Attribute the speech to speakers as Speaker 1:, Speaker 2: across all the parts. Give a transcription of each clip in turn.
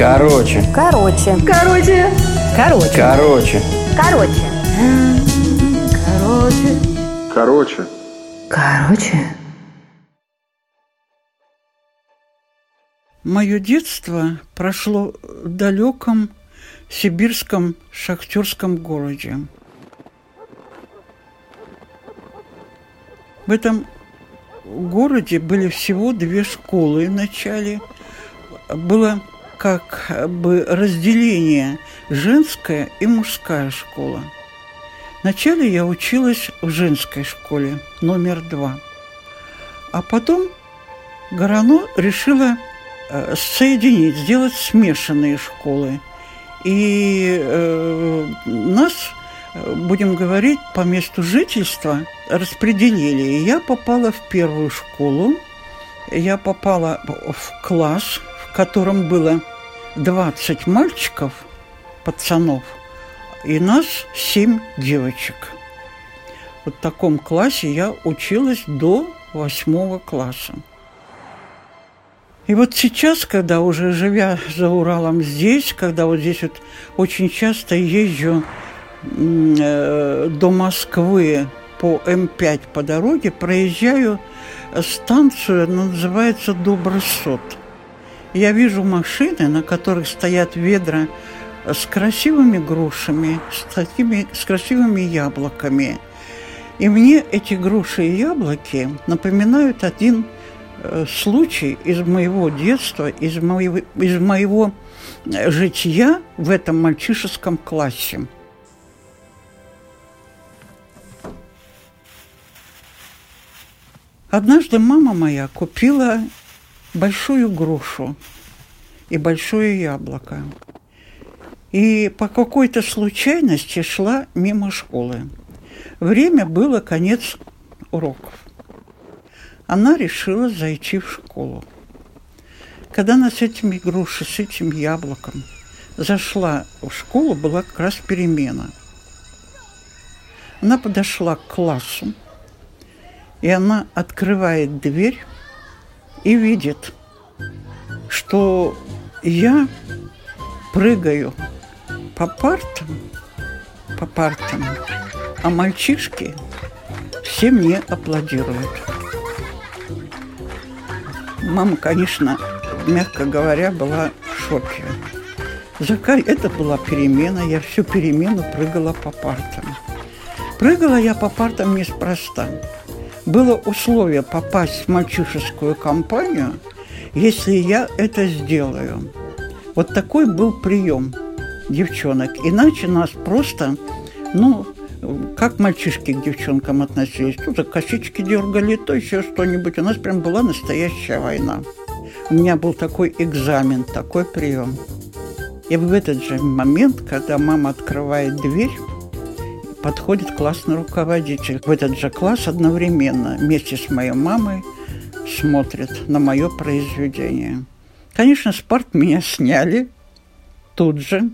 Speaker 1: Короче.
Speaker 2: Короче.
Speaker 3: Короче.
Speaker 2: Короче.
Speaker 1: Короче.
Speaker 2: Короче.
Speaker 3: Короче.
Speaker 4: Короче.
Speaker 2: Короче.
Speaker 5: Мое детство прошло в далеком сибирском шахтерском городе. В этом городе были всего две школы в начале. Было как бы разделение женская и мужская школа. Вначале я училась в женской школе номер два. А потом Горано решила э, соединить, сделать смешанные школы. И э, нас, э, будем говорить, по месту жительства распределили. И я попала в первую школу, я попала в класс, в котором было 20 мальчиков, пацанов, и нас 7 девочек. Вот в таком классе я училась до восьмого класса. И вот сейчас, когда уже живя за Уралом здесь, когда вот здесь вот очень часто езжу э, до Москвы по М5 по дороге, проезжаю станцию, она называется Добросот. Я вижу машины, на которых стоят ведра с красивыми грушами, с, такими, с красивыми яблоками. И мне эти груши и яблоки напоминают один Э, случай из моего детства, из моего, из моего э, жития в этом мальчишеском классе. Однажды мама моя купила большую грушу и большое яблоко. И по какой-то случайности шла мимо школы. Время было конец уроков она решила зайти в школу. Когда она с этими грушей, с этим яблоком зашла в школу, была как раз перемена. Она подошла к классу, и она открывает дверь и видит, что я прыгаю по партам, по партам, а мальчишки все мне аплодируют. Мама, конечно, мягко говоря, была в шоке. Закай, это была перемена, я всю перемену прыгала по партам. Прыгала я по партам неспроста. Было условие попасть в мальчишескую компанию, если я это сделаю. Вот такой был прием девчонок. Иначе нас просто, ну, как мальчишки к девчонкам относились. За косички дергали, то еще что-нибудь. У нас прям была настоящая война. У меня был такой экзамен, такой прием. И в этот же момент, когда мама открывает дверь, подходит классный руководитель. В этот же класс одновременно вместе с моей мамой смотрит на мое произведение. Конечно, спорт меня сняли тут же,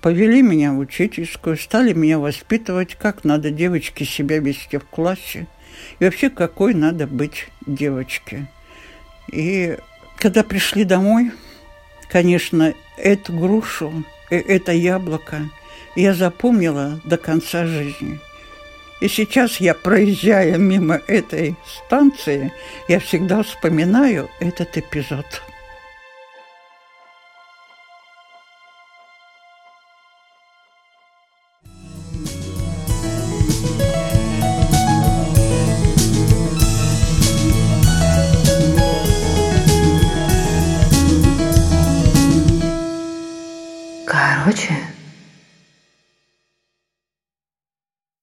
Speaker 5: Повели меня в учительскую, стали меня воспитывать, как надо девочке себя вести в классе. И вообще, какой надо быть девочке. И когда пришли домой, конечно, эту грушу, э, это яблоко я запомнила до конца жизни. И сейчас я, проезжая мимо этой станции, я всегда вспоминаю этот эпизод.
Speaker 2: Короче.